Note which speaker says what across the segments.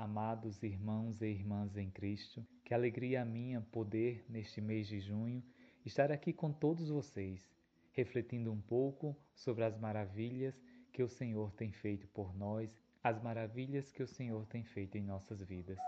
Speaker 1: Amados irmãos e irmãs em Cristo, que alegria a minha poder, neste mês de junho, estar aqui com todos vocês, refletindo um pouco sobre as maravilhas que o Senhor tem feito por nós, as maravilhas que o Senhor tem feito em nossas vidas.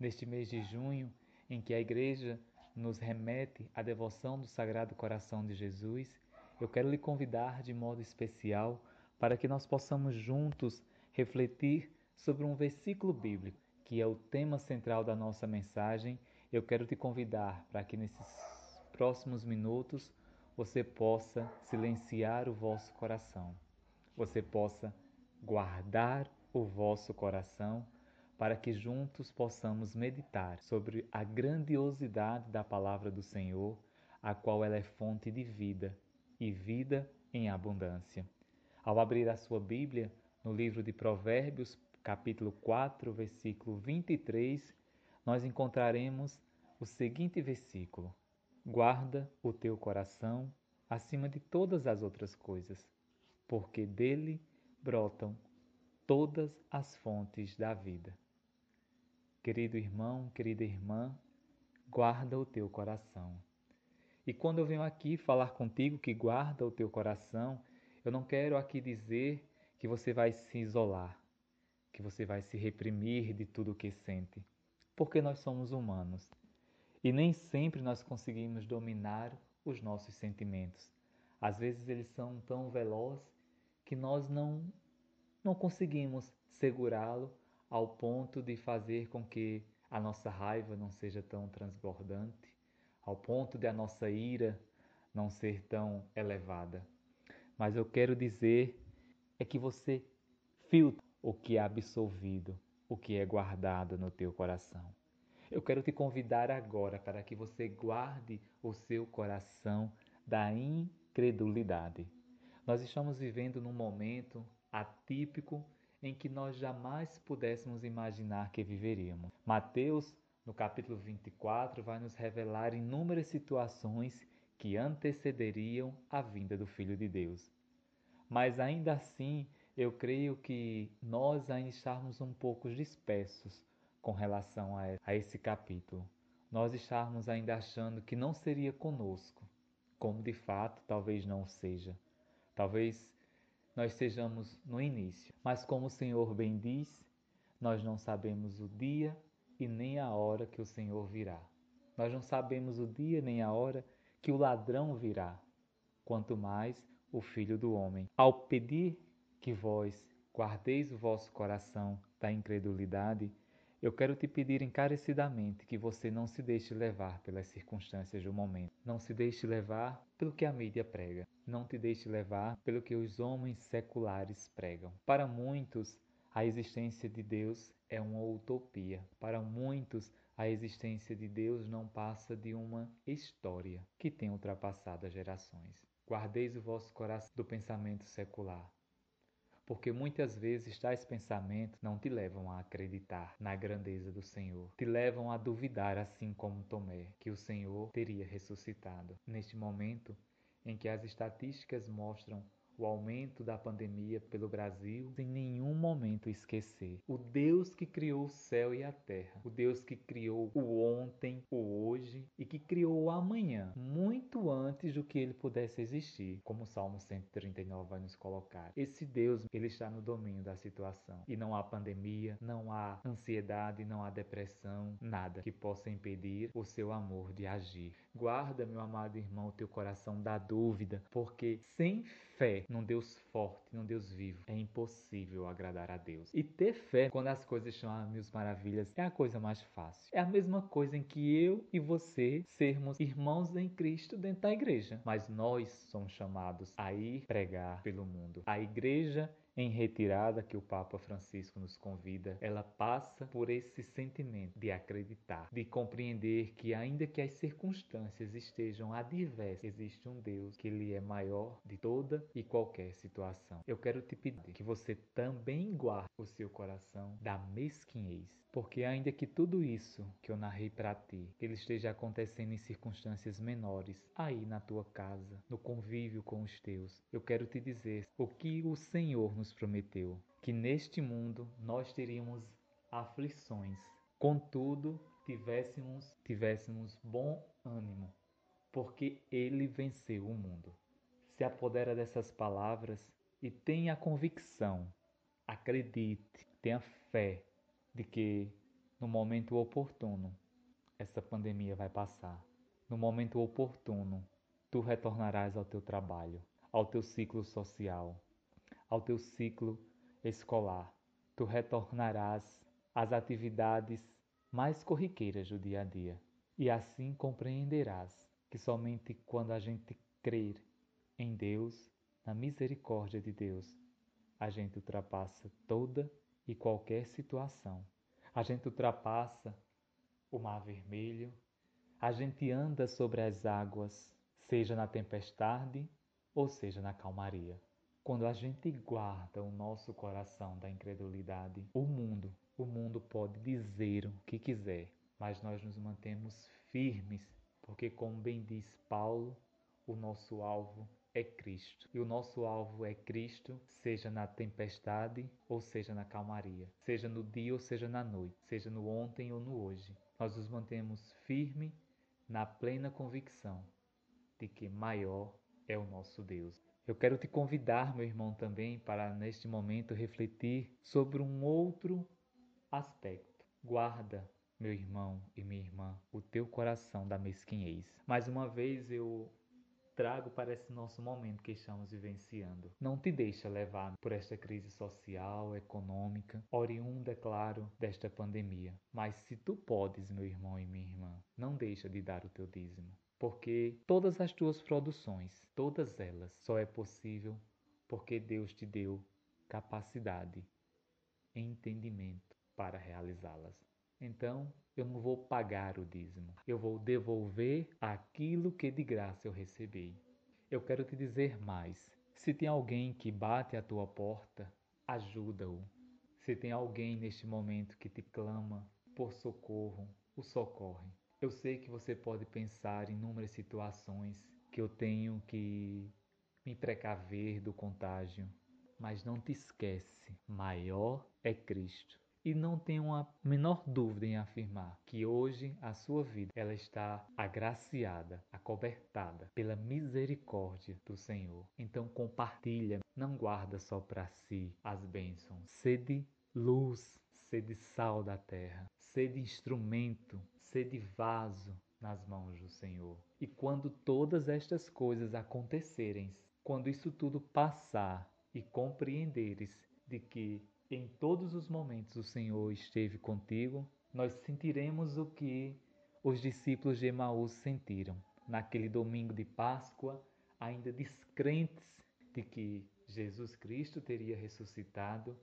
Speaker 1: Neste mês de junho, em que a Igreja nos remete à devoção do Sagrado Coração de Jesus, eu quero lhe convidar de modo especial para que nós possamos juntos refletir sobre um versículo bíblico que é o tema central da nossa mensagem. Eu quero te convidar para que nesses próximos minutos você possa silenciar o vosso coração, você possa guardar o vosso coração para que juntos possamos meditar sobre a grandiosidade da palavra do Senhor, a qual ela é fonte de vida e vida em abundância. Ao abrir a sua Bíblia, no livro de Provérbios, capítulo 4, versículo 23, nós encontraremos o seguinte versículo: Guarda o teu coração acima de todas as outras coisas, porque dele brotam todas as fontes da vida. Querido irmão, querida irmã, guarda o teu coração. E quando eu venho aqui falar contigo que guarda o teu coração, eu não quero aqui dizer que você vai se isolar, que você vai se reprimir de tudo o que sente, porque nós somos humanos e nem sempre nós conseguimos dominar os nossos sentimentos. Às vezes eles são tão velozes que nós não não conseguimos segurá-lo ao ponto de fazer com que a nossa raiva não seja tão transbordante, ao ponto de a nossa ira não ser tão elevada. Mas eu quero dizer é que você filtra o que é absolvido, o que é guardado no teu coração. Eu quero te convidar agora para que você guarde o seu coração da incredulidade. Nós estamos vivendo num momento atípico em que nós jamais pudéssemos imaginar que viveríamos. Mateus, no capítulo 24, vai nos revelar inúmeras situações que antecederiam a vinda do Filho de Deus. Mas ainda assim, eu creio que nós ainda estamos um pouco dispersos com relação a esse capítulo. Nós estamos ainda achando que não seria conosco, como de fato talvez não seja. Talvez nós sejamos no início, mas como o Senhor bem diz, nós não sabemos o dia e nem a hora que o Senhor virá. Nós não sabemos o dia nem a hora que o ladrão virá, quanto mais o Filho do Homem. Ao pedir que vós guardeis o vosso coração da incredulidade, eu quero te pedir encarecidamente que você não se deixe levar pelas circunstâncias do momento. Não se deixe levar pelo que a mídia prega. Não te deixe levar pelo que os homens seculares pregam. Para muitos, a existência de Deus é uma utopia. Para muitos, a existência de Deus não passa de uma história que tem ultrapassado as gerações. Guardeis o vosso coração do pensamento secular, porque muitas vezes tais pensamentos não te levam a acreditar na grandeza do Senhor, te levam a duvidar, assim como Tomé, que o Senhor teria ressuscitado. Neste momento em que as estatísticas mostram o aumento da pandemia pelo Brasil, sem nenhum momento esquecer o Deus que criou o céu e a terra, o Deus que criou o ontem, o hoje e que criou o amanhã, muito antes do que ele pudesse existir, como o Salmo 139 vai nos colocar. Esse Deus, ele está no domínio da situação e não há pandemia, não há ansiedade, não há depressão, nada que possa impedir o seu amor de agir. Guarda, meu amado irmão, o teu coração da dúvida, porque sem fé num Deus forte, num Deus vivo, é impossível agradar a Deus. E ter fé quando as coisas estão a mil maravilhas é a coisa mais fácil. É a mesma coisa em que eu e você sermos irmãos em Cristo dentro da igreja. Mas nós somos chamados a ir pregar pelo mundo. A igreja em retirada que o Papa Francisco nos convida, ela passa por esse sentimento de acreditar, de compreender que ainda que as circunstâncias estejam adversas, existe um Deus que ele é maior de toda e qualquer situação. Eu quero te pedir que você também guarde o seu coração da mesquinhez, porque ainda que tudo isso que eu narrei para ti, ele esteja acontecendo em circunstâncias menores, aí na tua casa, no convívio com os teus, eu quero te dizer o que o Senhor nos prometeu que neste mundo nós teríamos aflições. Contudo, tivéssemos, tivéssemos bom ânimo, porque ele venceu o mundo. Se apodera dessas palavras e tenha convicção, acredite, tenha fé de que no momento oportuno essa pandemia vai passar. No momento oportuno, tu retornarás ao teu trabalho, ao teu ciclo social, ao teu ciclo escolar. Tu retornarás às atividades mais corriqueiras do dia a dia. E assim compreenderás que somente quando a gente crer em Deus, na misericórdia de Deus, a gente ultrapassa toda e qualquer situação. A gente ultrapassa o mar vermelho, a gente anda sobre as águas, seja na tempestade ou seja na calmaria. Quando a gente guarda o nosso coração da incredulidade, o mundo, o mundo pode dizer o que quiser, mas nós nos mantemos firmes, porque como bem diz Paulo, o nosso alvo é Cristo. E o nosso alvo é Cristo, seja na tempestade ou seja na calmaria, seja no dia ou seja na noite, seja no ontem ou no hoje. Nós nos mantemos firmes na plena convicção de que maior é o nosso Deus. Eu quero te convidar, meu irmão, também para neste momento refletir sobre um outro aspecto. Guarda, meu irmão e minha irmã, o teu coração da mesquinhez. Mais uma vez eu trago para esse nosso momento que estamos vivenciando. Não te deixa levar por esta crise social, econômica, oriunda, claro, desta pandemia. Mas se tu podes, meu irmão e minha irmã, não deixa de dar o teu dízimo. Porque todas as tuas produções, todas elas, só é possível porque Deus te deu capacidade e entendimento para realizá-las. Então, eu não vou pagar o dízimo, eu vou devolver aquilo que de graça eu recebi. Eu quero te dizer mais: se tem alguém que bate à tua porta, ajuda-o. Se tem alguém neste momento que te clama por socorro, o socorre. Eu sei que você pode pensar em inúmeras situações que eu tenho que me precaver do contágio, mas não te esquece: maior é Cristo. E não tenho a menor dúvida em afirmar que hoje a sua vida ela está agraciada, acobertada pela misericórdia do Senhor. Então compartilha, não guarda só para si as bênçãos. Sede luz, sede sal da terra, sede instrumento, sede vaso nas mãos do Senhor. E quando todas estas coisas acontecerem, quando isso tudo passar e compreenderes de que em todos os momentos o Senhor esteve contigo, nós sentiremos o que os discípulos de Emaús sentiram naquele domingo de Páscoa, ainda descrentes de que Jesus Cristo teria ressuscitado,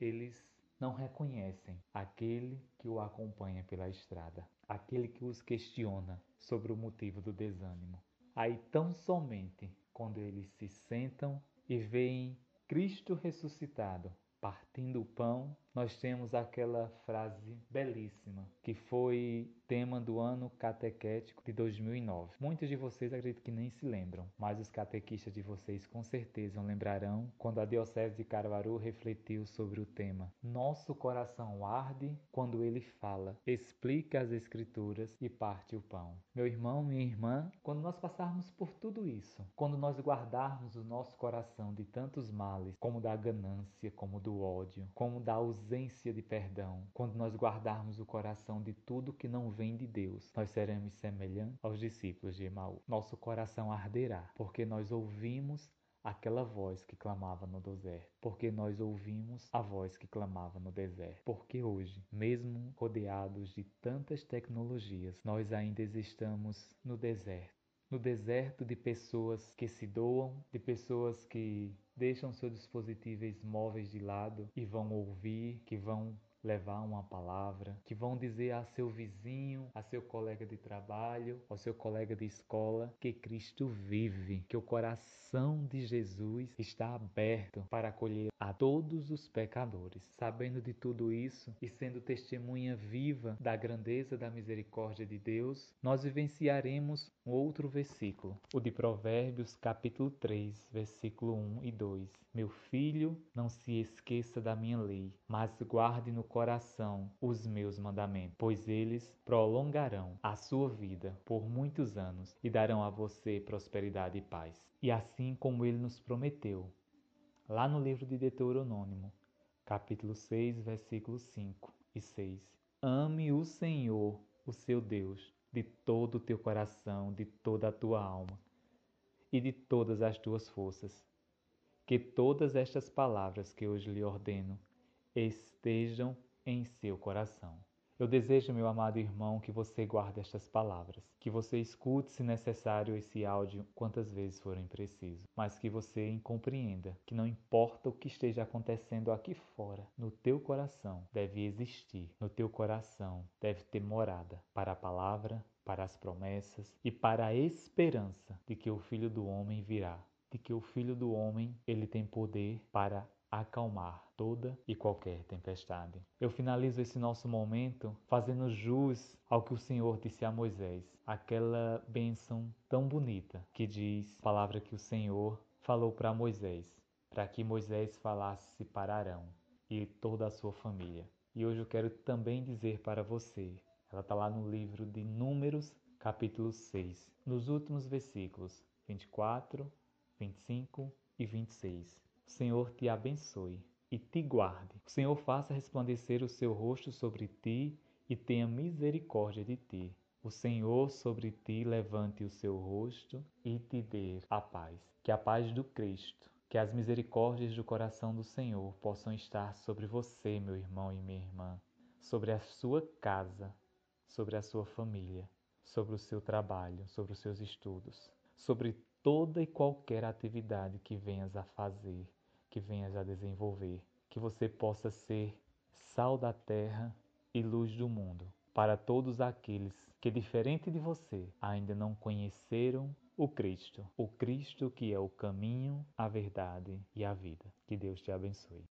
Speaker 1: eles não reconhecem aquele que o acompanha pela estrada, aquele que os questiona sobre o motivo do desânimo. Aí, tão somente quando eles se sentam e veem Cristo ressuscitado, partindo o pão, nós temos aquela frase belíssima que foi tema do ano catequético de 2009. Muitos de vocês acredito que nem se lembram, mas os catequistas de vocês com certeza lembrarão quando a Diocese de Caruaru refletiu sobre o tema. Nosso coração arde quando ele fala, explica as escrituras e parte o pão. Meu irmão, minha irmã, quando nós passarmos por tudo isso, quando nós guardarmos o nosso coração de tantos males, como da ganância, como do ódio, como da ausência de perdão, quando nós guardarmos o coração de tudo que não vem de Deus, nós seremos semelhantes aos discípulos de Emaú. Nosso coração arderá, porque nós ouvimos aquela voz que clamava no deserto, porque nós ouvimos a voz que clamava no deserto. Porque hoje, mesmo rodeados de tantas tecnologias, nós ainda estamos no deserto. No deserto de pessoas que se doam, de pessoas que deixam seus dispositivos móveis de lado e vão ouvir, que vão levar uma palavra, que vão dizer a seu vizinho, a seu colega de trabalho, ao seu colega de escola que Cristo vive, que o coração de Jesus está aberto para acolher a todos os pecadores. Sabendo de tudo isso e sendo testemunha viva da grandeza da misericórdia de Deus, nós vivenciaremos um outro versículo, o de Provérbios, capítulo 3, versículo 1 e 2. Meu filho, não se esqueça da minha lei, mas guarde no coração os meus mandamentos, pois eles prolongarão a sua vida por muitos anos e darão a você prosperidade e paz. E assim como ele nos prometeu, lá no livro de Deuteronômio, capítulo 6, versículos 5 e 6. Ame o Senhor, o seu Deus, de todo o teu coração, de toda a tua alma e de todas as tuas forças. Que todas estas palavras que hoje lhe ordeno estejam em seu coração. Eu desejo, meu amado irmão, que você guarde estas palavras, que você escute, se necessário, esse áudio quantas vezes forem preciso, mas que você compreenda que não importa o que esteja acontecendo aqui fora, no teu coração deve existir, no teu coração deve ter morada para a palavra, para as promessas e para a esperança de que o Filho do Homem virá, de que o Filho do Homem ele tem poder para acalmar toda e qualquer tempestade. Eu finalizo esse nosso momento fazendo jus ao que o Senhor disse a Moisés, aquela bênção tão bonita que diz, palavra que o Senhor falou para Moisés, para que Moisés falasse para Arão e toda a sua família. E hoje eu quero também dizer para você, ela está lá no livro de Números, capítulo 6, nos últimos versículos 24, 25 e 26. O Senhor te abençoe e te guarde. O Senhor faça resplandecer o seu rosto sobre ti e tenha misericórdia de ti. O Senhor sobre ti levante o seu rosto e te dê a paz. Que a paz do Cristo, que as misericórdias do coração do Senhor possam estar sobre você, meu irmão e minha irmã, sobre a sua casa, sobre a sua família, sobre o seu trabalho, sobre os seus estudos, sobre toda e qualquer atividade que venhas a fazer que venhas a desenvolver, que você possa ser sal da terra e luz do mundo para todos aqueles que, diferente de você, ainda não conheceram o Cristo, o Cristo que é o caminho, a verdade e a vida. Que Deus te abençoe.